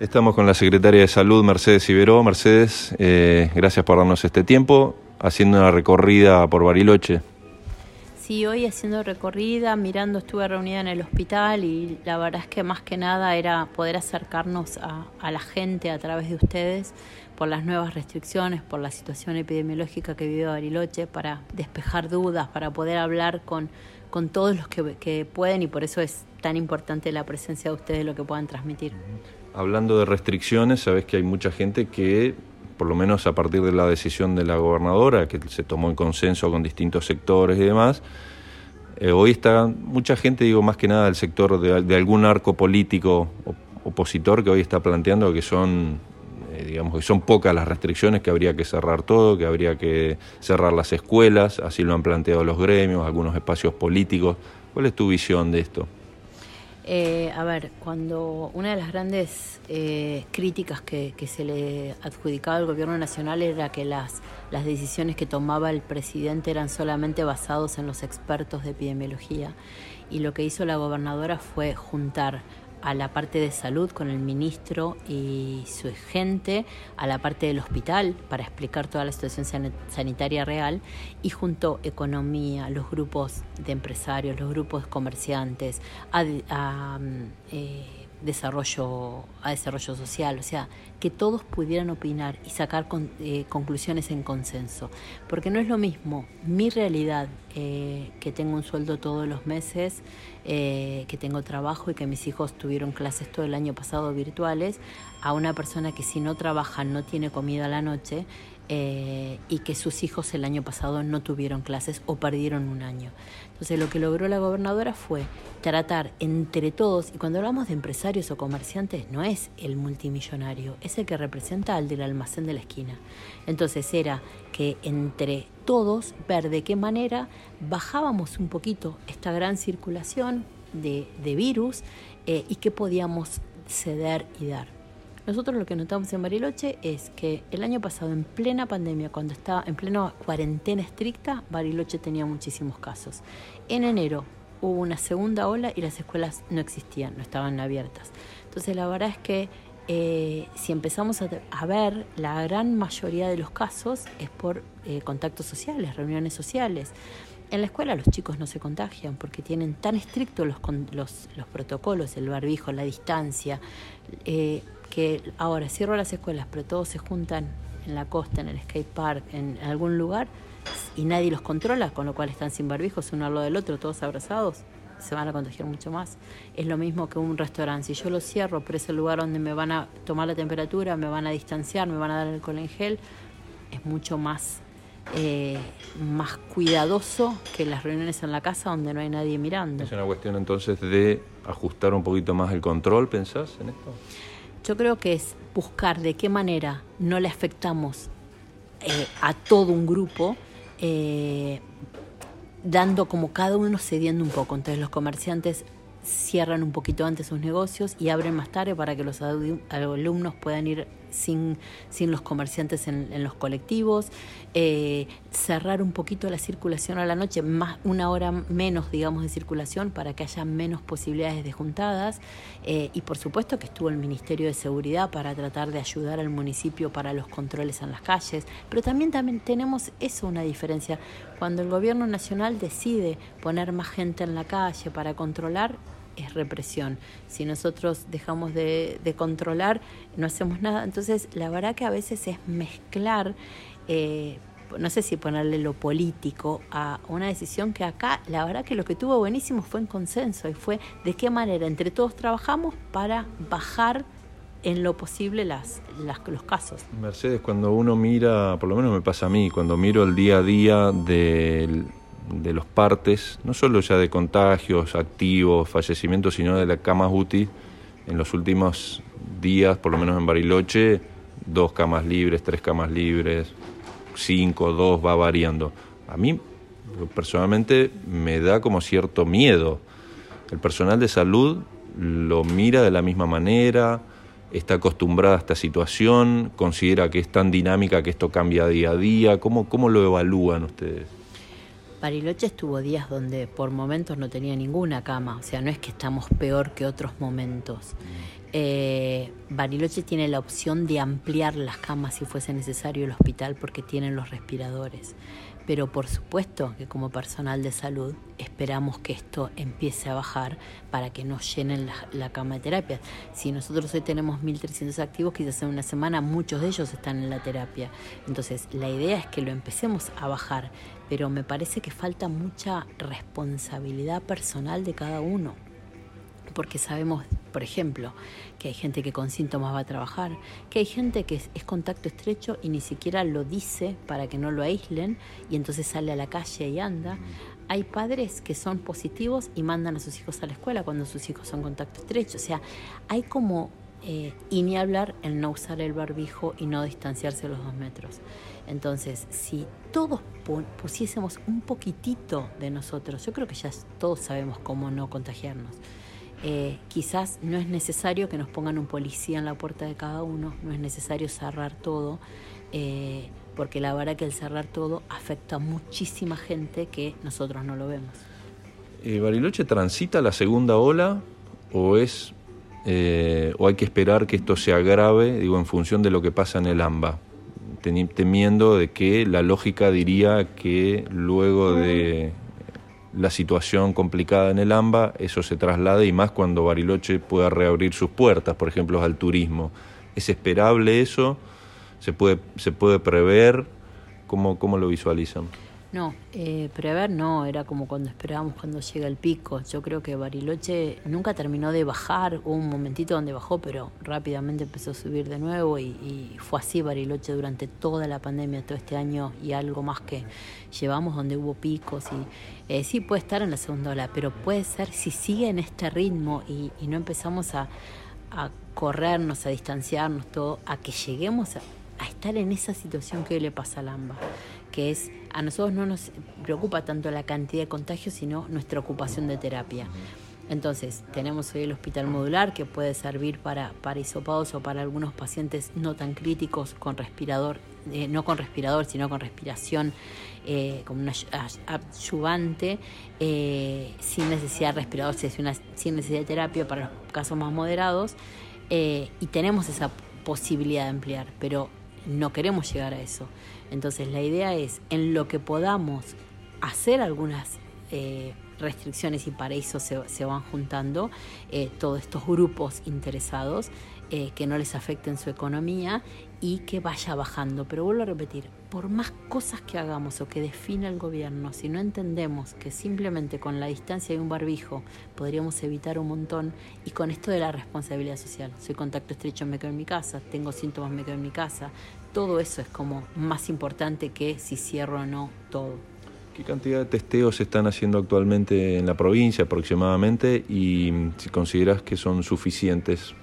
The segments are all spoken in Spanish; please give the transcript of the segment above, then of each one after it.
Estamos con la secretaria de Salud, Mercedes Iberó. Mercedes, eh, gracias por darnos este tiempo, haciendo una recorrida por Bariloche. Sí, hoy haciendo recorrida, mirando, estuve reunida en el hospital y la verdad es que más que nada era poder acercarnos a, a la gente a través de ustedes por las nuevas restricciones, por la situación epidemiológica que vive Bariloche, para despejar dudas, para poder hablar con, con todos los que, que pueden y por eso es tan importante la presencia de ustedes, lo que puedan transmitir. Hablando de restricciones, sabes que hay mucha gente que, por lo menos a partir de la decisión de la gobernadora, que se tomó en consenso con distintos sectores y demás, eh, hoy está mucha gente, digo más que nada del sector de, algún arco político opositor que hoy está planteando que son, eh, digamos, que son pocas las restricciones, que habría que cerrar todo, que habría que cerrar las escuelas, así lo han planteado los gremios, algunos espacios políticos. ¿Cuál es tu visión de esto? Eh, a ver, cuando una de las grandes eh, críticas que, se le adjudicaba al gobierno nacional era que las, las decisiones que tomaba el presidente eran solamente basados en los expertos de epidemiología. Y lo que hizo la gobernadora fue juntar a la parte de salud con el ministro y su gente, a la parte del hospital para explicar toda la situación sanitaria real y junto economía, los grupos de empresarios, los grupos comerciantes, a, eh, desarrollo, a desarrollo social, o sea, que todos pudieran opinar y sacar eh, conclusiones en consenso. Porque no es lo mismo mi realidad, eh, que tengo un sueldo todos los meses, eh, que tengo trabajo y que mis hijos tuvieron clases todo el año pasado virtuales, a una persona que si no trabaja no tiene comida a la noche eh, y que sus hijos el año pasado no tuvieron clases o perdieron un año. Entonces lo que logró la gobernadora fue tratar entre todos, y cuando hablamos de empresarios o comerciantes, no es el multimillonario, es el que representa al del almacén de la esquina. Entonces era que entre todos ver de qué manera bajábamos un poquito esta gran circulación de, virus eh, y qué podíamos ceder y dar. Nosotros lo que notamos en Bariloche es que el año pasado, en plena pandemia, cuando estaba en plena cuarentena estricta, Bariloche tenía muchísimos casos. En enero hubo una segunda ola y las escuelas no existían, no estaban abiertas. Entonces la verdad es que eh, si empezamos a, ver, la gran mayoría de los casos es por eh, contactos sociales, reuniones sociales. En la escuela los chicos no se contagian porque tienen tan estrictos los, los, los protocolos, el barbijo, la distancia. Eh, que ahora cierro las escuelas, pero todos se juntan en la costa, en el skate park, en algún lugar, y nadie los controla, con lo cual están sin barbijos uno al lado del otro, todos abrazados, se van a contagiar mucho más. Es lo mismo que un restaurante. Si yo lo cierro, pero es el lugar donde me van a tomar la temperatura, me van a distanciar, me van a dar alcohol en es mucho más, eh, más cuidadoso que las reuniones en la casa donde no hay nadie mirando. Es una cuestión entonces de ajustar un poquito más el control, ¿pensás en esto? Yo creo que es buscar de qué manera no le afectamos eh, a todo un grupo, eh, dando como cada uno cediendo un poco. Entonces los comerciantes cierran un poquito antes sus negocios y abren más tarde para que los alumnos puedan ir sin, sin los comerciantes en, los colectivos, eh, cerrar un poquito la circulación a la noche, más una hora menos, digamos, de circulación para que haya menos posibilidades de juntadas eh, y por supuesto que estuvo el Ministerio de Seguridad para tratar de ayudar al municipio para los controles en las calles, pero también, también tenemos eso una diferencia. Cuando el gobierno nacional decide poner más gente en la calle para controlar, es represión. Si nosotros dejamos de, controlar, no hacemos nada. Entonces, la verdad que a veces es mezclar, eh, no sé si ponerle lo político a una decisión que acá, la verdad que lo que tuvo buenísimo fue en consenso y fue de qué manera entre todos trabajamos para bajar en lo posible las, las, los casos. Mercedes, cuando uno mira, por lo menos me pasa a mí, cuando miro el día a día del de los partes, no solo ya de contagios, activos, fallecimientos, sino de la camas UTI, en los últimos días, por lo menos en Bariloche, dos camas libres, tres camas libres, cinco, dos, va variando. A mí personalmente me da como cierto miedo. El personal de salud lo mira de la misma manera, está acostumbrada a esta situación, considera que es tan dinámica que esto cambia día a día. ¿Cómo, cómo lo evalúan ustedes? Bariloche estuvo días donde por momentos no tenía ninguna cama, o sea, no es que estamos peor que otros momentos. Eh, Bariloche tiene la opción de ampliar las camas si fuese necesario el hospital porque tienen los respiradores. Pero por supuesto que como personal de salud esperamos que esto empiece a bajar para que nos llenen la, cama de terapia. Si nosotros hoy tenemos 1.300 activos, quizás en una semana muchos de ellos están en la terapia. Entonces la idea es que lo empecemos a bajar, pero me parece que falta mucha responsabilidad personal de cada uno porque sabemos, por ejemplo, que hay gente que con síntomas va a trabajar, que hay gente que es, contacto estrecho y ni siquiera lo dice para que no lo aíslen y entonces sale a la calle y anda. Hay padres que son positivos y mandan a sus hijos a la escuela cuando sus hijos son contacto estrecho. O sea, hay como, eh, y ni hablar el no usar el barbijo y no distanciarse los dos metros. Entonces, si todos pusiésemos un poquitito de nosotros, yo creo que ya todos sabemos cómo no contagiarnos. Eh, quizás no es necesario que nos pongan un policía en la puerta de cada uno, no es necesario cerrar todo, eh, porque la verdad que el cerrar todo afecta a muchísima gente que nosotros no lo vemos. Eh, ¿Bariloche transita la segunda ola o es o hay que esperar que esto se agrave, digo, en función de lo que pasa en el AMBA? temiendo de que la lógica diría que luego de la situación complicada en el AMBA, eso se traslade y más cuando Bariloche pueda reabrir sus puertas, por ejemplo, al turismo. ¿Es esperable eso? ¿Se puede, se puede prever? ¿Cómo, cómo lo visualizan? No, eh, prever no, era como cuando esperábamos cuando llega el pico. Yo creo que Bariloche nunca terminó de bajar, hubo un momentito donde bajó, pero rápidamente empezó a subir de nuevo y, fue así Bariloche durante toda la pandemia, todo este año y algo más que llevamos donde hubo picos y eh, sí puede estar en la segunda ola, pero puede ser si sigue en este ritmo y, no empezamos a, corrernos, a distanciarnos todo, a que lleguemos a, a estar en esa situación que le pasa al AMBA que es, a nosotros no nos preocupa tanto la cantidad de contagios, sino nuestra ocupación de terapia. Entonces, tenemos hoy el hospital modular que puede servir para, para hisopados o para algunos pacientes no tan críticos con respirador, eh, no con respirador, sino con respiración eh, como una ayudante, eh, sin necesidad de respirador, sin necesidad de terapia para los casos más moderados. y tenemos esa posibilidad de ampliar, pero no queremos llegar a eso. Entonces la idea es, en lo que podamos hacer algunas eh, restricciones y para eso se, van juntando eh, todos estos grupos interesados, eh, que no les afecten su economía y que vaya bajando. Pero vuelvo a repetir, por más cosas que hagamos o que defina el gobierno, si no entendemos que simplemente con la distancia de un barbijo podríamos evitar un montón, y con esto de la responsabilidad social, soy contacto estrecho, me quedo en mi casa, tengo síntomas, me quedo en mi casa, todo eso es como más importante que si cierro o no todo. ¿Qué cantidad de testeos se están haciendo actualmente en la provincia aproximadamente y si consideras que son suficientes?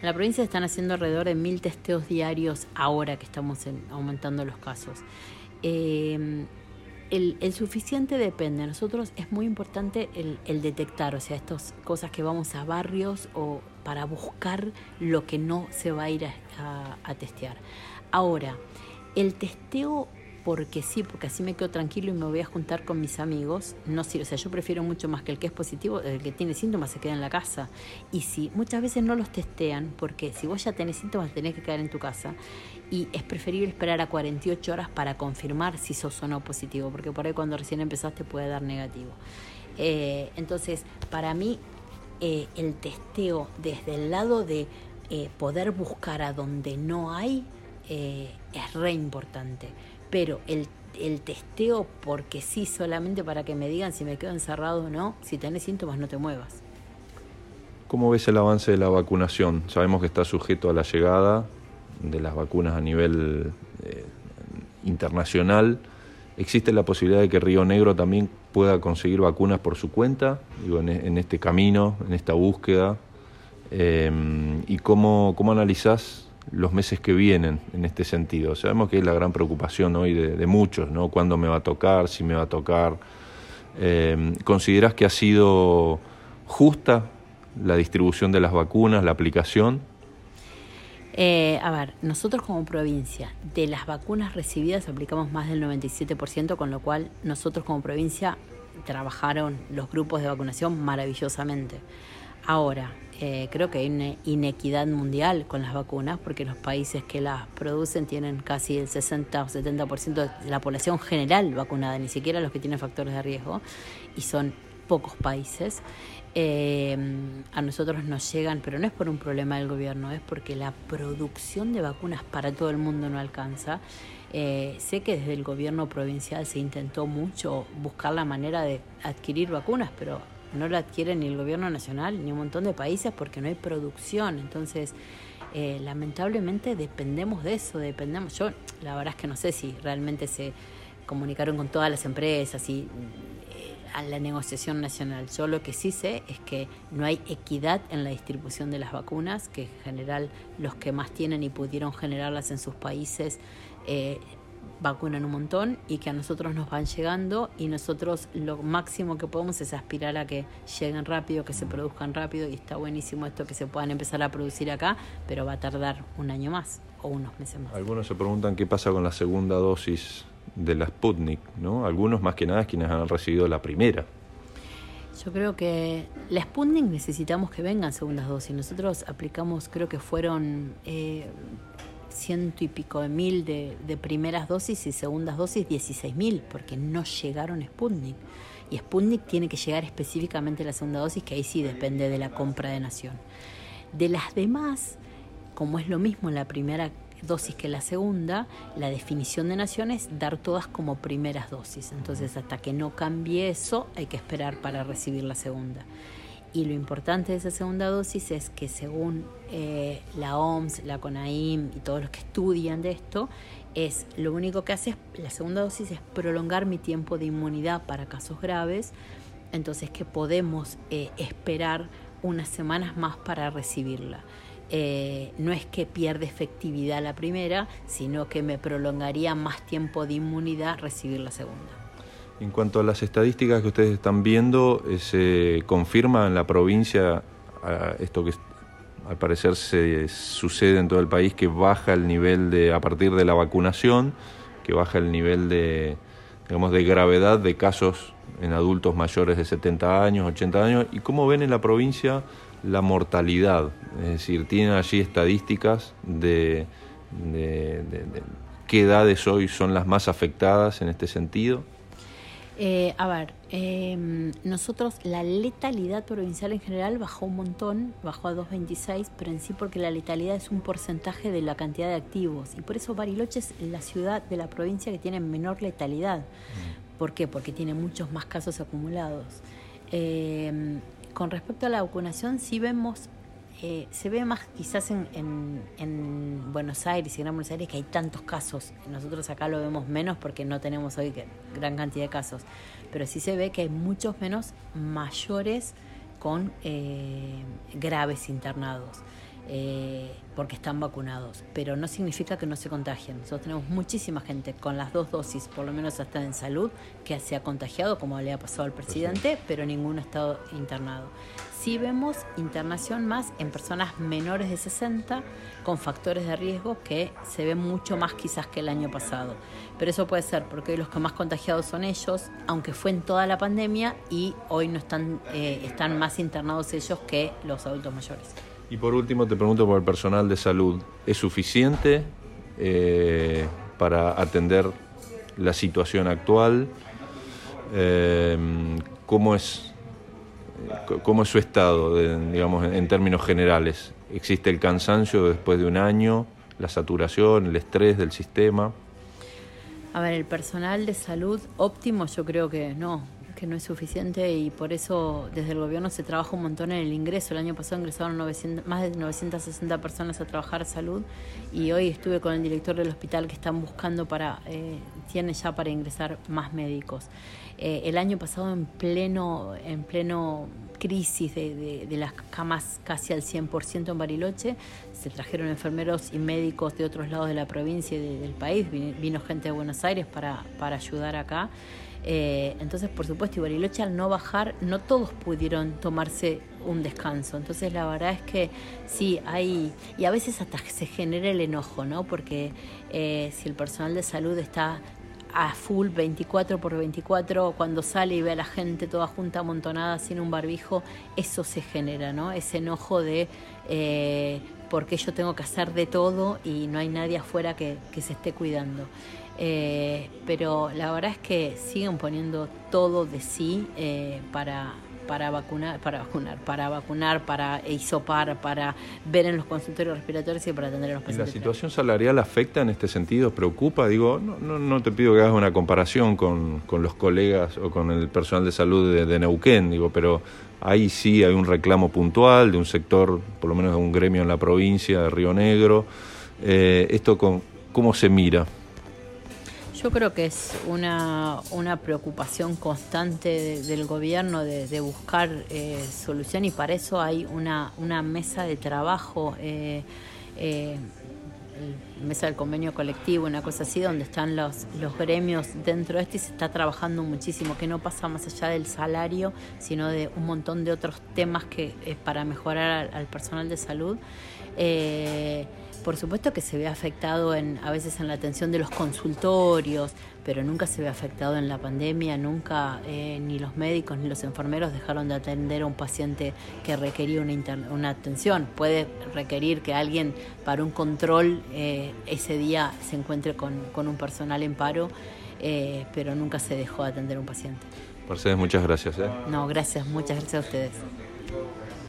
En la provincia están haciendo alrededor de mil testeos diarios ahora que estamos aumentando los casos. Eh, el, suficiente depende. Nosotros es muy importante el, detectar, o sea, estas cosas que vamos a barrios o para buscar lo que no se va a ir a testear. Ahora, el testeo porque sí, porque así me quedo tranquilo y me voy a juntar con mis amigos, no sirve. O sea, yo prefiero mucho más que el que es positivo, el que tiene síntomas se queda en la casa. Y si muchas veces no los testean, porque si vos ya tenés síntomas tenés que quedar en tu casa, y es preferible esperar a 48 horas para confirmar si sos o no positivo, porque por ahí cuando recién empezaste puede dar negativo. Eh, entonces, para mí, eh, el testeo desde el lado de eh, poder buscar a donde no hay, es re importante pero el, el testeo porque sí, solamente para que me digan si me quedo encerrado o no, si tenés síntomas no te muevas. ¿Cómo ves el avance de la vacunación? Sabemos que está sujeto a la llegada de las vacunas a nivel eh, internacional. ¿Existe la posibilidad de que Río Negro también pueda conseguir vacunas por su cuenta, digo, en, este camino, en esta búsqueda? Eh, ¿Y cómo, cómo analizás los meses que vienen en este sentido. Sabemos que es la gran preocupación hoy de, muchos, ¿no? ¿Cuándo me va a tocar? ¿Si me va a tocar? Eh, ¿Consideras que ha sido justa la distribución de las vacunas, la aplicación? Eh, a ver, nosotros como provincia, de las vacunas recibidas aplicamos más del 97%, con lo cual nosotros como provincia trabajaron los grupos de vacunación maravillosamente. Ahora, eh, creo que hay una inequidad mundial con las vacunas porque los países que las producen tienen casi el 60 o 70% de la población general vacunada, ni siquiera los que tienen factores de riesgo, y son pocos países. Eh, a nosotros nos llegan, pero no es por un problema del gobierno, es porque la producción de vacunas para todo el mundo no alcanza. Eh, sé que desde el gobierno provincial se intentó mucho buscar la manera de adquirir vacunas, pero no la adquiere ni el gobierno nacional ni un montón de países porque no hay producción. Entonces, eh, lamentablemente dependemos de eso, dependemos. Yo la verdad es que no sé si realmente se comunicaron con todas las empresas y eh, a la negociación nacional. Yo lo que sí sé es que no hay equidad en la distribución de las vacunas, que en general los que más tienen y pudieron generarlas en sus países eh, vacunan un montón y que a nosotros nos van llegando y nosotros lo máximo que podemos es aspirar a que lleguen rápido, que se produzcan rápido y está buenísimo esto que se puedan empezar a producir acá, pero va a tardar un año más o unos meses más. Algunos se preguntan qué pasa con la segunda dosis de la Sputnik, ¿no? Algunos más que nada es quienes han recibido la primera. Yo creo que la Sputnik necesitamos que vengan segundas dosis. Nosotros aplicamos, creo que fueron eh, ciento y pico de mil de, primeras dosis y segundas dosis 16 mil, porque no llegaron Sputnik. Y Sputnik tiene que llegar específicamente a la segunda dosis, que ahí sí depende de la compra de nación. De las demás, como es lo mismo la primera dosis que la segunda, la definición de nación es dar todas como primeras dosis. Entonces, hasta que no cambie eso, hay que esperar para recibir la segunda. Y lo importante de esa segunda dosis es que según eh, la OMS, la CONAIM y todos los que estudian de esto, es lo único que hace la segunda dosis es prolongar mi tiempo de inmunidad para casos graves, entonces que podemos eh, esperar unas semanas más para recibirla. Eh, no es que pierde efectividad la primera, sino que me prolongaría más tiempo de inmunidad recibir la segunda. En cuanto a las estadísticas que ustedes están viendo, eh, ¿se confirma en la provincia esto que al parecer se sucede en todo el país, que baja el nivel de, a partir de la vacunación, que baja el nivel de, digamos, de gravedad de casos en adultos mayores de 70 años, 80 años? ¿Y cómo ven en la provincia la mortalidad? Es decir, ¿tienen allí estadísticas de, de qué edades hoy son las más afectadas en este sentido? Eh, a ver, em, nosotros la letalidad provincial en general bajó un montón, bajó a 2,26, pero en sí porque la letalidad es un porcentaje de la cantidad de activos y por eso Bariloche es la ciudad de la provincia que tiene menor letalidad. Mm. ¿Por qué? Porque tiene muchos más casos acumulados. Em, con respecto a la vacunación, sí vemos eh, se ve más quizás en, en, Buenos Aires y Gran Buenos Aires que hay tantos casos. Nosotros acá lo vemos menos porque no tenemos hoy gran cantidad de casos. Pero sí se ve que hay muchos menos mayores con eh, graves internados. Eh, porque están vacunados, pero no significa que no se contagien. Nosotros tenemos muchísima gente con las dos dosis, por lo menos hasta en salud, que se ha contagiado, como le ha pasado al presidente, pero ninguno ha estado internado. Sí vemos internación más en personas menores de 60 con factores de riesgo que se ven mucho más quizás que el año pasado. Pero eso puede ser porque los que más contagiados son ellos, aunque fue en toda la pandemia y hoy no están, eh, están más internados ellos que los adultos mayores. Y por último te pregunto por el personal de salud. ¿Es suficiente eh, para atender la situación actual? Eh, ¿cómo, es, ¿Cómo es su estado, digamos, en términos generales? ¿Existe el cansancio después de un año, la saturación, el estrés del sistema? A ver, el personal de salud óptimo yo creo que no, que no es suficiente y por eso desde el gobierno se trabaja un montón en el ingreso. El año pasado ingresaron más de 960 personas a trabajar salud y hoy estuve con el director del hospital que están buscando para, eh, tiene ya para ingresar más médicos. Eh, el año pasado en pleno, en pleno crisis de, las camas casi al 100% en Bariloche, se trajeron enfermeros y médicos de otros lados de la provincia y del país, vino, vino gente de Buenos Aires para, para ayudar acá. Eh, entonces, por supuesto, y Bariloche al no bajar, no todos pudieron tomarse un descanso. Entonces, la verdad es que sí, hay, y a veces hasta se genera el enojo, ¿no? Porque eh, si el personal de salud está a full 24 por 24, cuando sale y ve a la gente toda junta amontonada sin un barbijo, eso se genera, ¿no? Ese enojo de eh, por qué yo tengo que hacer de todo y no hay nadie afuera que, se esté cuidando. Eh, pero la verdad es que siguen poniendo todo de sí eh, para para vacunar, para vacunar, para vacunar, para hisopar, para ver en los consultorios respiratorios y para atender a los pacientes. ¿Y la situación salarial afecta en este sentido? ¿Preocupa? Digo, no, no, te pido que hagas una comparación con, los colegas o con el personal de salud de, Neuquén, digo, pero ahí sí hay un reclamo puntual de un sector, por lo menos de un gremio en la provincia de Río Negro. Eh, ¿Esto con, cómo se mira? Yo creo que es una, una preocupación constante del gobierno de, buscar eh, solución y para eso hay una, una mesa de trabajo, eh, eh, mesa del convenio colectivo, una cosa así, donde están los, los gremios dentro de esto y se está trabajando muchísimo, que no pasa más allá del salario, sino de un montón de otros temas que es para mejorar al, personal de salud. Por supuesto que se ve afectado en, a veces en la atención de los consultorios, pero nunca se ve afectado en la pandemia, nunca eh, ni los médicos ni los enfermeros dejaron de atender a un paciente que requería una, una atención. Puede requerir que alguien para un control eh, ese día se encuentre con, un personal en paro, eh, pero nunca se dejó de atender a un paciente. Mercedes, muchas gracias. No, gracias, muchas gracias a ustedes.